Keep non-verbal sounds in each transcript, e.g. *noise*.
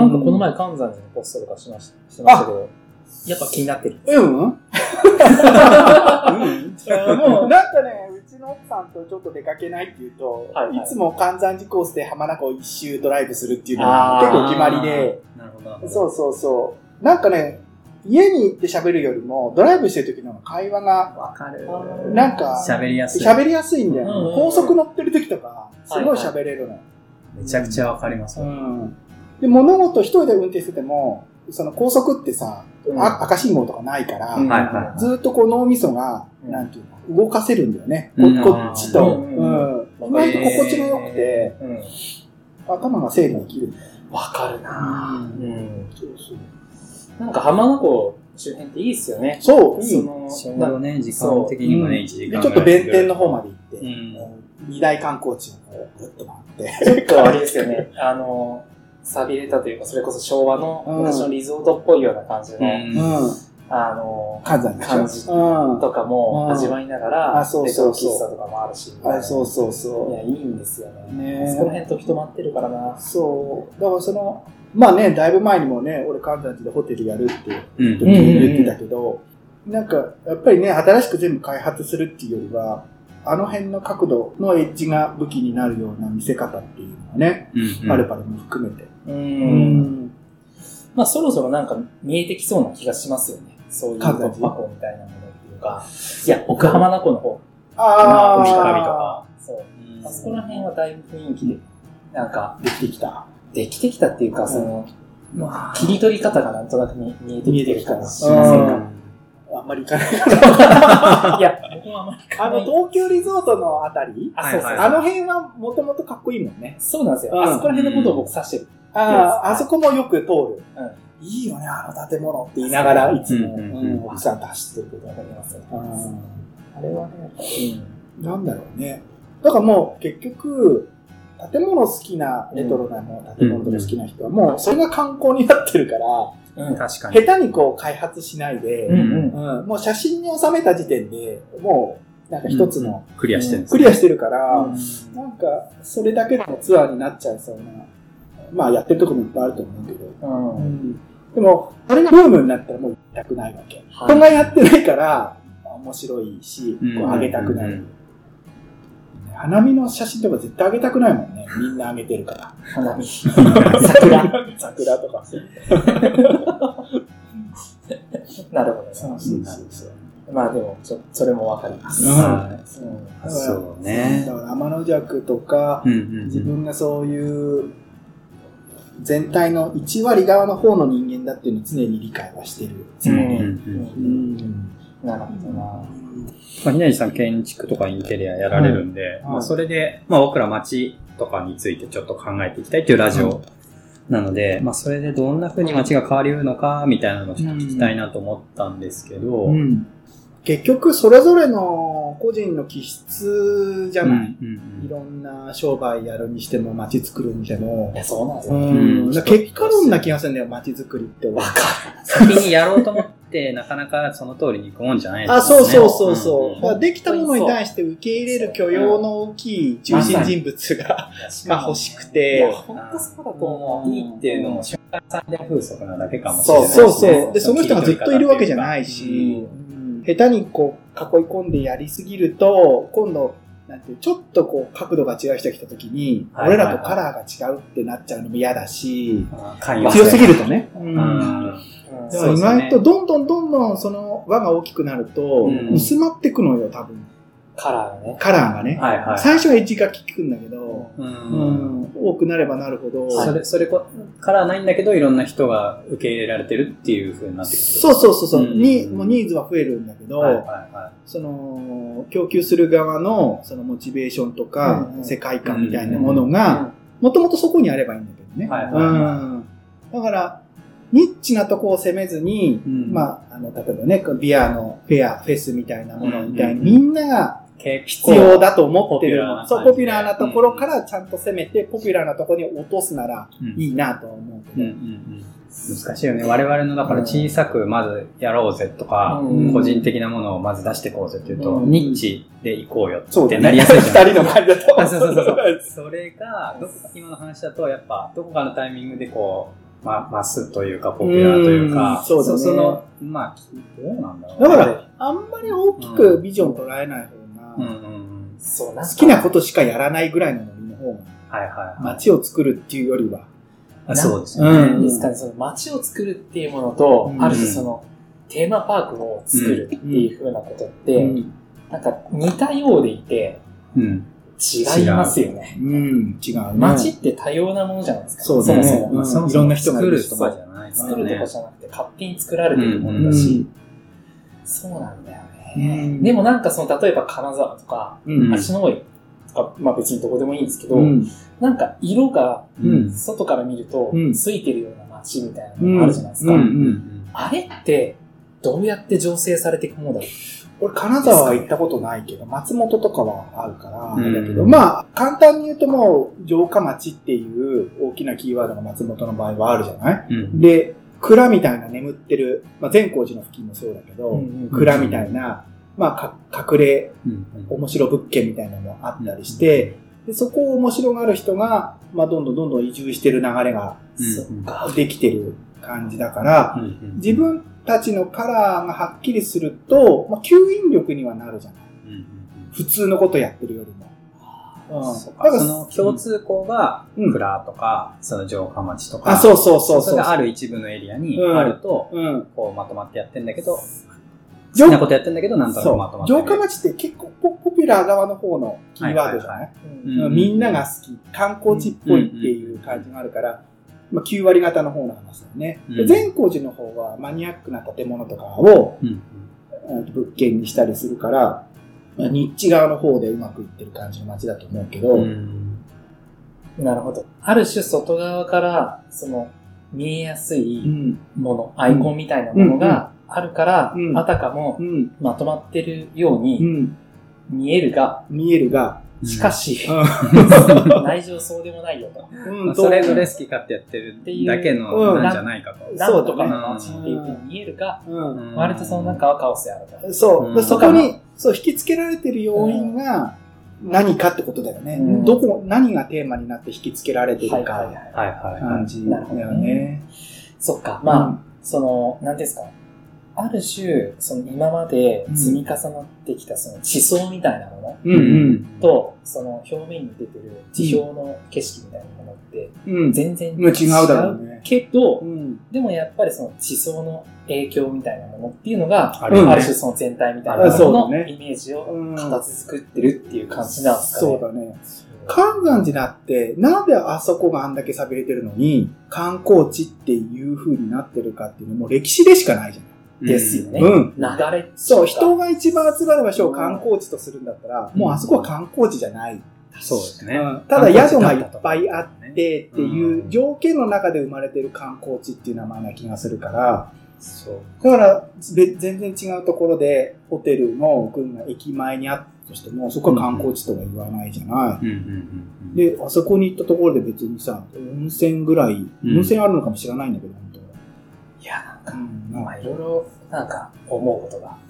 なんかこの前、関山寺のポストとかしましたしましたけど、やっぱ気になってる。うん？うん。もうなん *laughs* かね、うちの奥さんとちょっと出かけないって言うと、はいはいいつも関山寺コースで浜名湖を一周ドライブするっていうのが結構決まりで、なるほど。そうそうそう。なんかね、家に行って喋るよりも、ドライブしてる時の会話が、わかる。なんか、喋りやすい。喋りやすいんだよね。うんうんうん高速乗ってる時とか、すごい喋れるの。めちゃくちゃわかります。うん。で、物事一人で運転してても、その高速ってさ、うんあ赤信号とかないから、うんはいはい。ずーっとこう脳みそが、うんなんていうの、動かせるんだよね。こうんこっちと。ううんん。意外と心地が良くて、うん。頭が整理できる。わかるなううん。そうそうなんか浜名湖周辺っていいっすよね。そう、いい。そのちょうどね、時間的にもね、1時間でちょっと弁天の方まで行って、うん二大観光地をぐっと回って。ちょっとあれですよね。あの、寂れたというか、それこそ昭和のうん昔のリゾートっぽいような感じの。あの、感じうん。とかもうん味わいながら、あそうそうそうレトロ喫茶とかもあるし。あそうそうそいや、いいんですよね。ねえそこら辺時止まってるからなう。。そう。だからその、まあね、だいぶ前にもね、俺関西でホテルやるってうん時に言ってたけど、なんか、やっぱりね、新しく全部開発するっていうよりは、あの辺の角度のエッジが武器になるような見せ方っていうのがね、うんパルパルも含めて。う。。うんまあ、そろそろなんか見えてきそうな気がしますよね。そういう突関西破口みたいなものっていうか。いや、奥浜名湖の方。あ海神とあ、か。そう。うんあそこら辺はだいぶ雰囲気で、なんか、できてきた。できてきたっていうか、その、まあ切り取り方がなんとなく見見えてきてる感じしませんかあんまり行かない。いや、僕もあんまりあの、東急リゾートのあたり？あ、そうそう。はいあの辺はもともとかっこいいもんね。そうなんですよ。うんあそこら辺のことを僕指してる。ああ、あそこもよく通る。うんいいよね、あの建物って言いながら、いつも、うんうんうん奥さんと走ってるけど。わかりますよ。うんあれはね、うん。なんだろうね。だからもう結局、建物好きな、レトロなもの建物とか好きな人はもうそれが観光になってるから、うん。確かに。下手にこう開発しないで、うんうん。うんもう写真に収めた時点でもうなんか一つのクリアしてるんですクリアしてるから、うんなんかそれだけでもツアーになっちゃいそうな、まあやってるとこもいっぱいあると思うけど、うん。でも、それがブームになったらもう行きたくないわけ。はい人がやってないから、面白いし、うんこう上げたくなる。うん花見の写真とか絶対上げたくないもんね。みんな上げてるから。花見。桜。*laughs* 桜とか。*laughs* なるほどね。そうそうそう。まあでも、ちょそれもわかります。うんそうねだ。から天の弱とか、自分がそういう全体の1割側の方の人間だっていうのを常に理解はしてるつもり。うんうんうん。うん。なるほどな。まあ、ひなじさん建築とかインテリアやられるんで、うん。まあ、それで、まあ、僕ら街とかについてちょっと考えていきたいっていうラジオなので、まあ、それでどんな風に街が変わりうるのか、みたいなのをちょっと聞きたいなと思ったんですけど、うん結局、それぞれの個人の気質じゃない。うんうんいろんな商売やるにしても、街作るにしてもい。や、そうなんですよ。うん、結果論な気がするんだよ、街作りって。わか先にやろうと思って、なかなかその通りにいくもんじゃないですね。あ、そうそうそうそう。んだからできたものに対して受け入れる許容の大きい中心人物が、が欲しくいや、て。ほんとそうだと思う。いいっていうのも瞬間最大風速なだけかもしれそうないですね。そうそう。で、その人がずっといるわけじゃないし、ううん下手にこう囲い込んでやりすぎると、今度、なんてちょっとこう角度が違う人が来た時に、はい俺らとカラーが違うってなっちゃうのも嫌だし、強すぎるとね。意外とどんどんどんどんその輪が大きくなるとうん。薄まってくのよ、多分。カラーがね。カラーがね。はいはい。最初はエッジが効くんだけど、ううんん、多くなればなるほど、それ、それこ、からないんだけど、いろんな人が受け入れられてるっていう風になってくる。そうそうそうそう、うんに、もうニーズは増えるんだけど、はいはいはその、供給する側の、そのモチベーションとか、世界観みたいなものが、もともとそこにあればいいんだけどね。はいはいはいうん。だから、ニッチなとこを攻めずに、うんまあ、あの、例えばね、ビアのフェア、フェスみたいなものみたいに、うんみんなが必要だと思ってるポピュラーな感じでそう、ポピュラーなところからちゃんと攻めて、ポピュラーなところに落とすならうんいいなとは思う。うんうんうん難しいよね。我々の、だから小さくまずやろうぜとか、うん個人的なものをまず出していこうぜっていうと、うんニッチで行こうよ。ってなりやすいじゃん。二人の感じだと。あそうそうそうそう。それが、どこか今の話だと、やっぱ、どこかのタイミングでこま、マスというか、ポピュラーというか、うんそうだねその、まあ、どうなんだろうだから、あんまり大きくビジョン捉えない方が、うんうんうん。そう、なんか好きなことしかやらないぐらいのノリの方が、はいはいはい。街を作るっていうよりは、あそうですよね。うんですかね、その街を作るっていうものと、うんある種その、テーマパークを作るっていう風なことって、うん、なんか似たようでいて、うん。違いますよね。うん、違うね。街って多様なものじゃないですか。そうだねそもそも。うんそもそもいろんな人がいる作るとかじゃないです作るとかね。じゃなくて、勝手に作られてるもうんのだし、そうなんだよでもなんかその、例えば金沢とか、うん。足の上とか、まあ別にどこでもいいんですけど、うん。なんか色がうん。外から見るとうん。ついてるような街みたいなのがあるじゃないですか。あれって、どうやって醸成されていくものだろう？俺、金沢は行ったことないけど、松本とかはあるから、うん。だけど、まあ、簡単に言うともう、城下町っていう大きなキーワードが松本の場合はあるじゃない？うん。で、蔵みたいな眠ってる、まあ、善光寺の付近もそうだけど、うん蔵みたいな、まあ、か隠れうん面白物件みたいなのもあったりして、でそこを面白がる人が、まあ、どんどんどんどん移住してる流れが。できてる感じだから、自分たちのカラーがはっきりすると、まあ、吸引力にはなるじゃない。普通のことやってるよりも。うん。か。その共通項が、うん。蔵とか、その城下町とか、あ、そうそうそうそれがある一部のエリアにうん。あると、うん。こうまとまってやってんだけど、好城きなことやってんだけど、なんとなそう。くまとまってる。城下町って結構ポポピュラー側の方のキーワードじゃない,、みんなが好き、観光地っぽいっていう感じがあるから、まあ、9割方の方の話だよね。善光寺の方はマニアックな建物とかを物件にしたりするから、まあ、ニッチ側の方でうまくいってる感じの街だと思うけど、うんなるほど。ある種外側から、その、見えやすういん。もの、アイコンみたいなものがあるから、うんあたかもうん。まとまってるよううにん。見えるが、見えるが、しかし、う *laughs* 内情そうでもないよと。ん。まあそれぞれ好き勝手やってるっていうだけのなんじゃないかと。なんとかねの街っていうふうに見えるが、うん。うん割とその中はカオスであると。そう。そこに、そう、引きつけられてる要因が何かってことだよね。うんどこ、何がテーマになって引きつけられてるか、はいはい。感じだよね。そっか。まあ、その、なんていうんですか。ある種、その今まで積み重なってきたその地層みたいなものと、その表面に出てる地表の景色みたいなものって。全然違うだろうねけどう、ん。でもやっぱりその地層の影響みたいなものっていうのが、あある種その全体みたいなあもののイメージをうん形作ってるっていう感じなんですかね。そうだね。関山寺だって、なんであそこがあんだけ寂れてるのに、観光地っていう風になってるかっていうのも歴史でしかないじゃない。ですよね。うん流れ。そう、人が一番集まる場所を観光地とするんだったら、もうあそこは観光地じゃない。そうですね。うんただ宿がいっぱいあってっていう条件の中で生まれてる観光地っていう名前な気がするから、そう。だからべ全然違うところでホテルの群が駅前にあったとしても、そこは観光地とは言わないじゃない。うんうんうん。で、あそこに行ったところで別にさ、温泉ぐらい、うん温泉あるのかもしれないんだけど、本当いや、か、まあいろいろ、なんか、思うことが。*laughs*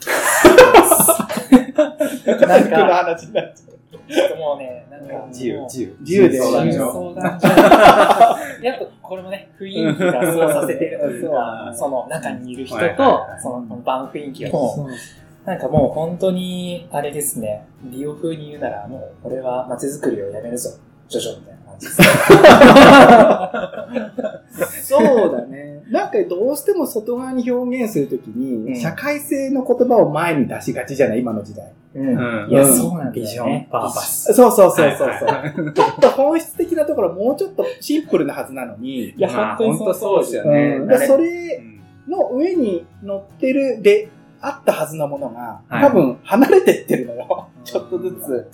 なんか話になっちょっともうね、なんか、自由、自由。自由で。相談所。所。*laughs* やっぱこれもね、雰囲気がそうさせてる。という。かう、んその中にいる人とその場の雰囲気が。なんかもう本当に、あれですね、リオ風に言うなら、もう、俺は街づくりをやめるぞ、ジョジョみたいな感じです。*laughs* どうしても外側に表現するときに、うん社会性の言葉を前に出しがちじゃない今の時代。うんうんいや、うんそうなんだビジョンよね。、パーパス。そうそうそうそうそう。はいはいちょっと本質的なところもうちょっとシンプルなはずなのに、いや、まあ本当そうですよねそれの上に乗ってるであったはずのものが、はい多分離れてってるのよ。*laughs* ちょっとずつ。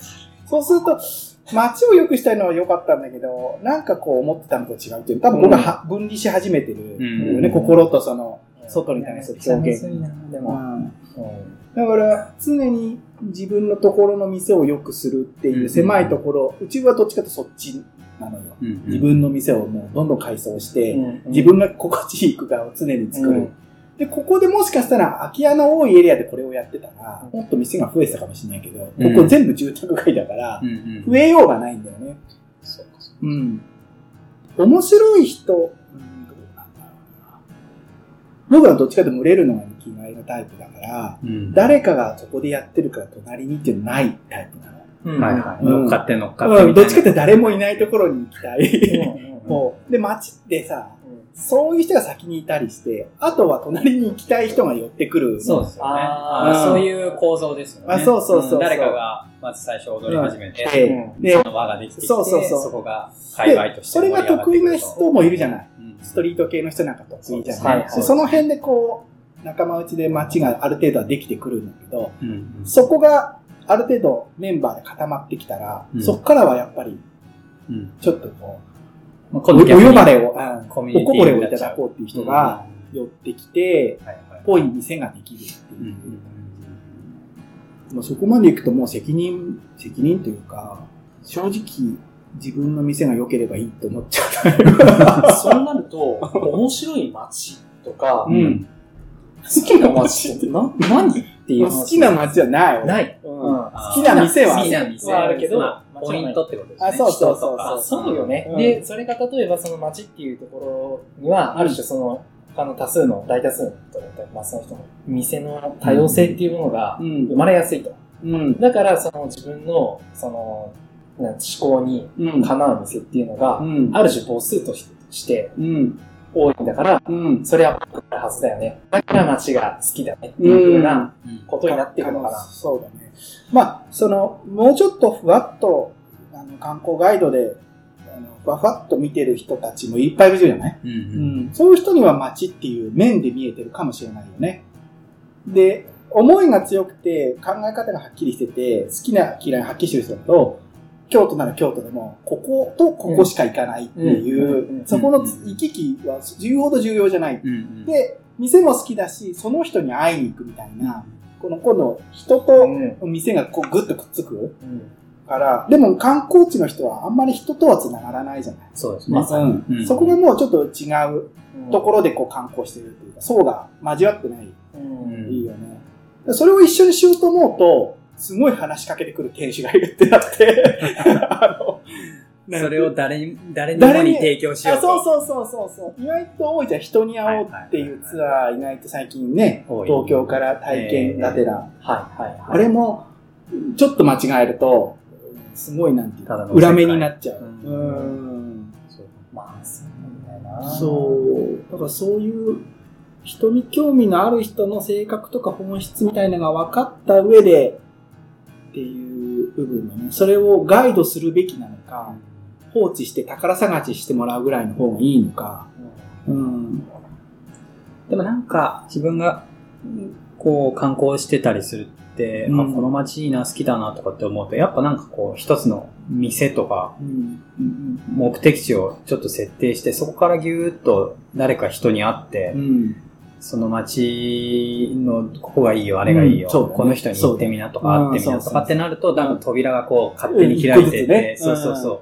そうすると、街を良くしたいのは良かったんだけど、なんかこう思ってたのと違うっていう、多分僕はは分離し始めてるうん。心とその、外に対する表現。でも。だから、常に自分のところの店を良くするっていう狭いところ、うちはどっちかとそっちなのよ。うん。自分の店をもうどんどん改装して、うん。自分が心地いい空間を常に作る。うんで、ここでもしかしたら空き家の多いエリアでこれをやってたら、もっと店が増えてたかもしれないけど、うんここ全部住宅街だから増えようがないんだよね。そうかそうん。面白い人、うんどうなんだろ僕はどっちかと群れるのが生きがいのタイプだから、うん誰かがそこでやってるから隣にっていうのないタイプなの。うんはいはい。うん乗っかって乗っかって。うん、どっちかって誰もいないところに行きたうんい。う *laughs* で、街ってさ、うんそういう人が先にいたりして、あとは隣に行きたい人が寄ってくる。そうですよね。あそういう構造ですよね。あそうそうそうそう。ん。誰かが、まず最初踊り始めて、でうん。でその輪ができてきて、そうそうそう。そこが界隈としてでそれが得意な人もいるじゃない。うん。ストリート系の人なんか得意じゃない。はいはいでその辺でこう、仲間内で街がある程度はできてくるんだけど、うんうん。そこがある程度メンバーで固まってきたら、うん。そこからはやっぱりうん。ちょっとこまあう、お呼ばれを、うんコミュニティおこぼれをいただこうっていう人が寄ってきて、ぽい店ができるってうんいう。まあ、そこまで行くともう責任、責任というか、正直自分の店が良ければいいと思っちゃう。そうなると、面白い街とか、うん。うん好きな街ってな何っていう話。好きな街はない。ない。うん。好きな店はある。けどまあポイントってことですね。あそうそうそう人とかあそうよね。うんで、それが例えばその街っていうところには、ある種その、他の多数の、大多数の人だったり、まあその人の店の多様性っていうものがうん生まれやすいと。うん。だから、その自分の、その、思考にうん。かなう店っていうのが、うん。ある種母数としてうん。多いんだから、うん。それはあるはずだよね。だから街が好きだねっていうようなうんことになっていくのかな。そうだね。まあ、その、もうちょっとふわっと、あの、観光ガイドで、あのふわふわっと見てる人たちもいっぱいいるじゃない？うんううんん。そういう人には街っていう面で見えてるかもしれないよね。で、思いが強くて、考え方がはっきりしてて、好きな嫌いがはっきりしてる人だと、京都なら京都でも、こことここしか行かないっていう、そこの行き来は言うほど重要じゃない。で、店も好きだし、その人に会いに行くみたいな、この今度、人とうん。店がこうグッとくっつくうん。から、でも観光地の人はあんまり人とは繋がらないじゃない。そうですね。そこがもうちょっと違ううんところでこう観光してるっていうか、層が交わってない。うん。いいよね。それを一緒にしようと思うと、すごい話しかけてくる店主がいるってなって、*laughs* あの、それを誰に、誰にもに提供しよあうと。そうそうそうそうそう。意外と多いじゃん。人に会おうっていうツアー、意外と最近ね、東京から体験がてら。はいはいはい。あれも、ちょっと間違えると、すごいなんていうか裏目になっちゃう。ううんん。そうまあ、そうなんだよな。そう。だからそういう、人に興味のある人の性格とか本質みたいなのが分かった上で、っていう部分だね。それをガイドするべきなのか、放置して宝探ししてもらうぐらいの方がいいのか。うん。でもなんか、自分が、こう、観光してたりするって、うんあこの街いいな、好きだなとかって思うと、やっぱなんかこう、一つの店とか、うん。目的地をちょっと設定して、そこからぎゅーっと誰か人に会って、うん。その街のここがいいよ、あれがいいよ、うんそうだねこの人に行ってみなとか、会ってみなとかってなると、そうそうなんか扉がこう勝手に開いてて、うんそうそうそう。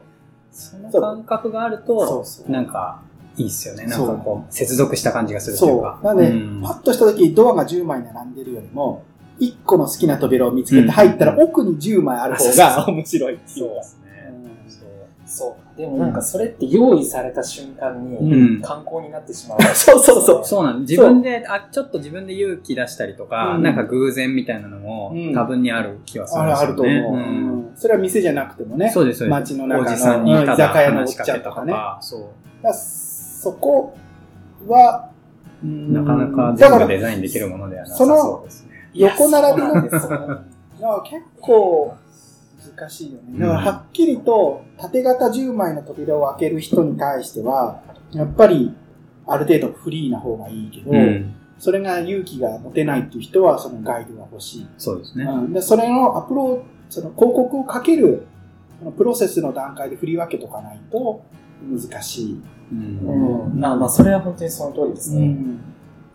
その感覚があると、そうそうなんかいいっすよね。なんそうかこう、接続した感じがするというそか。う。なんで、うんパッとした時ドアが10枚並んでるよりも、1個の好きな扉を見つけて入ったら奥に10枚ある方が面白いっていうか。ですね。そうそう。でもなんかそれって用意された瞬間にうん観光になってしまう。*laughs* そうそうそう。そうなん自分で、あ、ちょっと自分で勇気出したりとか、うんなんか偶然みたいなのも、うん多分にある気はするあるんですよね。あると思う、んうんそれは店じゃなくてもね。そうです、そうです。街の中のおじさんにうんただ居酒屋のおっちゃんとかね。そう。そこは、うんなかなか全部デザインできるものではなさそうですね。横並びなんですよ *laughs* 結構難しいよね。だからはっきりと縦型10枚の扉を開ける人に対しては、やっぱりある程度フリーな方がいいけど、うん。それが勇気が持てないっていう人はそのガイドが欲しい。そうですね。うん、でそれのアプローチ、その広告をかけるプロセスの段階で振り分けとかないと難しい。うんうん。まあまあ、それは本当にその通りですね。ん。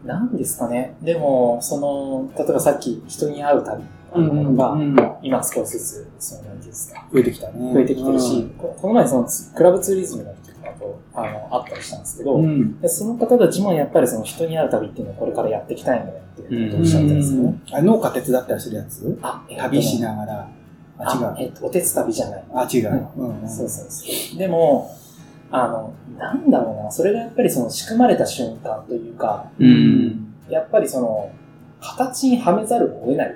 なんですかね。でも、その、例えばさっき人に会う旅うんものが、うん今少しずつ、その、なんですか、増えてきたね。増えてきてるし、ここの前その、クラブツーリズムの人とかと、あの、会ったりしたんですけど、うん。でその方たちもやっぱりその人に会う旅っていうのをこれからやっていきたいんだよっていうことをおっしゃってるんですよね。あ農家手伝ったりするやつ？あ、え旅しながら。あ、違う。あえっと、お手つ旅じゃない。あ、違う。ううんうんそうそうそう。でも、あの、なんだろうな、それがやっぱりその仕組まれた瞬間というか、うん。やっぱりその、形にはめざるを得ない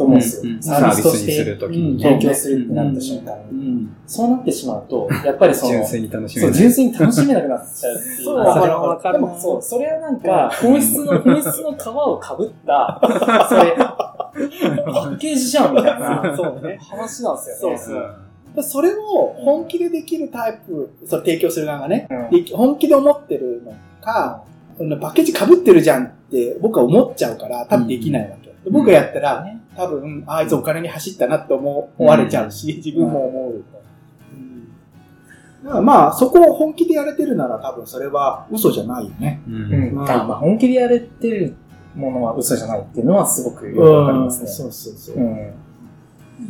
と思うんですよ。うんサービスとして提供するってなった瞬間うに。ん。そうなってしまうと、やっぱりその、純粋に楽しめそう、る。純粋に楽しめなくなっちゃうっていう。*laughs* そうあわかるでもそう、それはなんか、本質の、本質の皮をかぶった、それ、*laughs* パッケージじゃんみたいな、そうね。話なんですよね。そうそうそれを本気でできるタイプ、それ提供する側がね、本気で思ってるのか、パッケージ被ってるじゃんって僕は思っちゃうから、多分できないわけ。で僕がやったら、ね多分、ああいつお金に走ったなって思われちゃうし、自分も思う。うんだからまあ、そこを本気でやれてるなら多分それは嘘じゃないよね。う。うんまあ、本気でやれてるものは嘘じゃないっていうのはすごくよくわかりますね。そうそうそう。うん。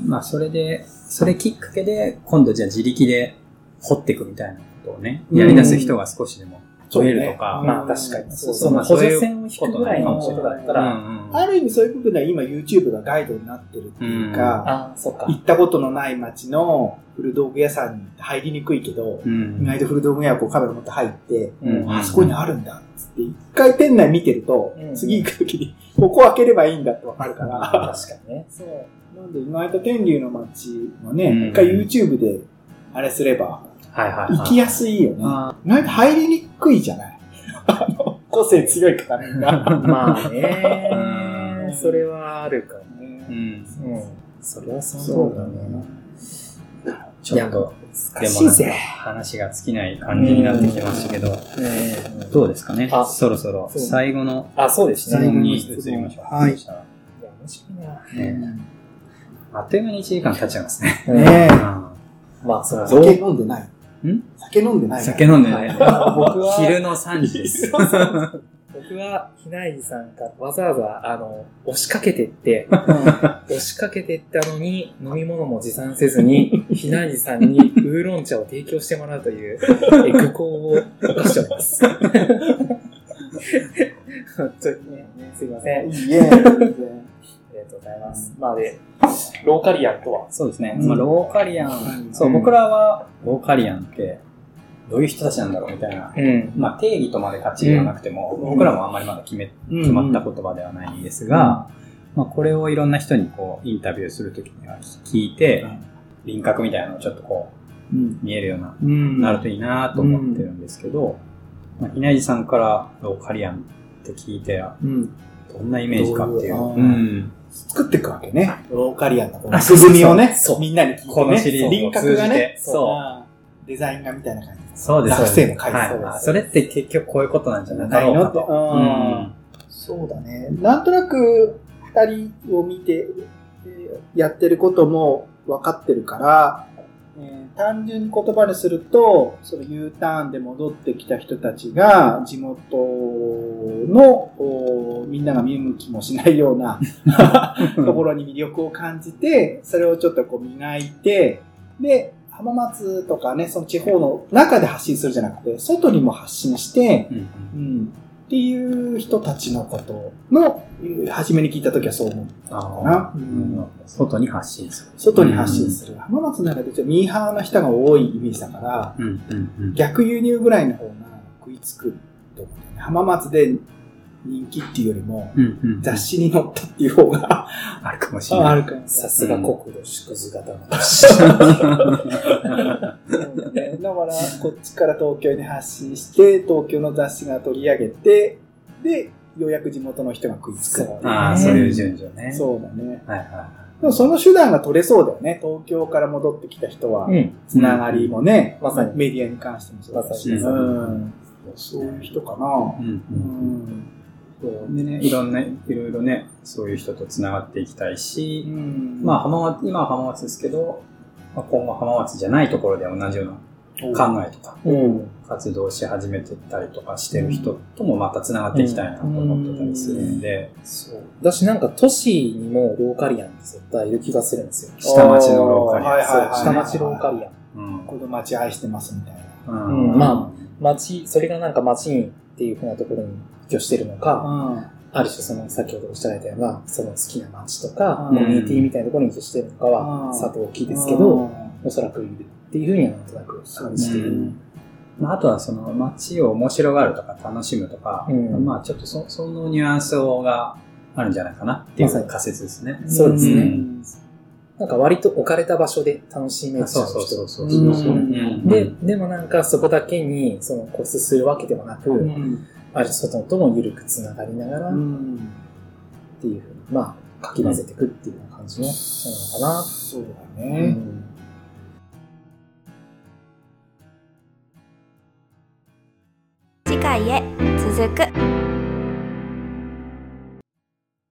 まあ、それで、それきっかけで、今度じゃあ自力で掘っていくみたいなことをね、やり出す人が少しでも増えるとか。まあ確かに。そうその補助線を引くぐらいのことだったうんら、うんある意味そういうことでは今 YouTube がガイドになってるっていうか、あ、そっか。行ったことのない街の古道具屋さんに入りにくいけど、うん意外と古道具屋をこうカメラ持って入って、うんあそこにあるんだっつって、一回店内見てると、うん次行くときに、ここ開ければいいんだってわかるから。確かにね。そう。なんで意外と天竜の街もね、うん一回 YouTube であれすれば、はいはいはい。行きやすいよね。あ意外と入りにくいじゃない *laughs* 個性強いからみんな。*laughs* まあうんね、それはあるかーね。うん。うん。それはそそうだねね。ちょっと、難しいぜ。話が尽きない感じになってきましたけど、うんどうですかね？あそろそろ最後のあ、そうですね。質問に移りましょう。はいそしたらいや、面白いな。ねあっという間に1時間経っちゃいますね。ねえ。まあ、その、酒飲んでない。ん？酒飲んでない。酒飲んでない。*laughs* 僕は昼の3時です。僕は、ひなりさんがわざわざ、あの、押しかけてって、押しかけてったのに、飲み物も持参せずに、ひなりさんにウーロン茶を提供してもらうという、え愚行を犯しております。本当にね、すいません。いいえ。ざいます。まあで、ローカリアンとは、そうですね。うんまあ、ローカリアン。そう、うん僕らは、ローカリアンって、どういう人たちなんだろうみたいな。うん。まあ、定義とまでかっちりはなくても、うん僕らもあんまりまだ決め、決まった言葉ではないんですが、まあ、これをいろんな人にこう、インタビューするときには聞いて、輪郭みたいなのをちょっとこう見えるような、うんなるといいなと思ってるんですけど、まあ、ひなじさんからローカリアンって聞いて、うん。どんなイメージかっていう。どうん。作っていくわけね。ローカリアンのこのあ枠組みをねみんなに聞いてね。このシリーズを輪郭がね、そうデザイン画みたいな感じ。そうです。学生も書いてはいそれって結局こういうことなんじゃなないのと。うんそうだね。なんとなく、二人を見て、えーやってることも分かってるから、えー単純に言葉にすると、その U ターンで戻ってきた人たちが、地元の、おみんなが見向きもしないような *laughs* ところに魅力を感じて、それをちょっとこう磨いて、で、浜松とかね、その地方の中で発信するじゃなくて、外にも発信して、うん。うんっていう人たちのことの、えー初めに聞いたときはそう思ったあかな。ーうん外に発信する。外に発信する。浜松の中でちょっとミーハーな人が多いイメージだから、うんうんうん逆輸入ぐらいの方が食いつくと思うね。浜松で人気っていうよりも、雑誌に載ったっていう方があるかもしれない。るかもさすが国土縮図型の。そうねだから、こっちから東京に発信して、東京の雑誌が取り上げて、で、ようやく地元の人が食いつくっていうね。ああ、そういう順序ね。そうだね。はいはでもその手段が取れそうだよね。東京から戻ってきた人は、うん。つながりもね、まさにメディアに関してもそうだし、うん、そういう人かな。い。うんでね、いろんな、いろいろね、そういう人と繋がっていきたいし、んまあ浜松、今は浜松ですけど、まあ、今後浜松じゃないところで同じような考えとか、うん。活動し始めてたりとかしてる人ともまた繋がっていきたいなと思ってたりするんで、そう。だしなんか都市にもローカリアンって絶対いる気がするんですよ。下町のローカリアンはいはいはい下町ローカリアン。うんこの街愛してますみたいな。うんうんま町、それがなんか町にっていうふうなところに居してるのか、ある種その先ほどおっしゃられたような、その好きな町とか、うん。コミュニティみたいなところに居してるのかは、うん。さて大きいですけうど、ん。おそらくいるっていうふうにはなんとなく感じている。まあ、あとはその街を面白がるとか楽しむとか、うん。まあちょっとそそのニュアンスがあるんじゃないかなっていう仮説ですね。そうですね。うんなんか割と置かれた場所で楽しめちゃうそう人。そうそうそうそう。うんうんで、でもなんかそこだけにその固執するわけではなく、うんある外とも緩くつながりながらっうんていうふうに、まあ、かき混ぜていくっていうような感じの人なのかな。そうだうね。ん次回へ続く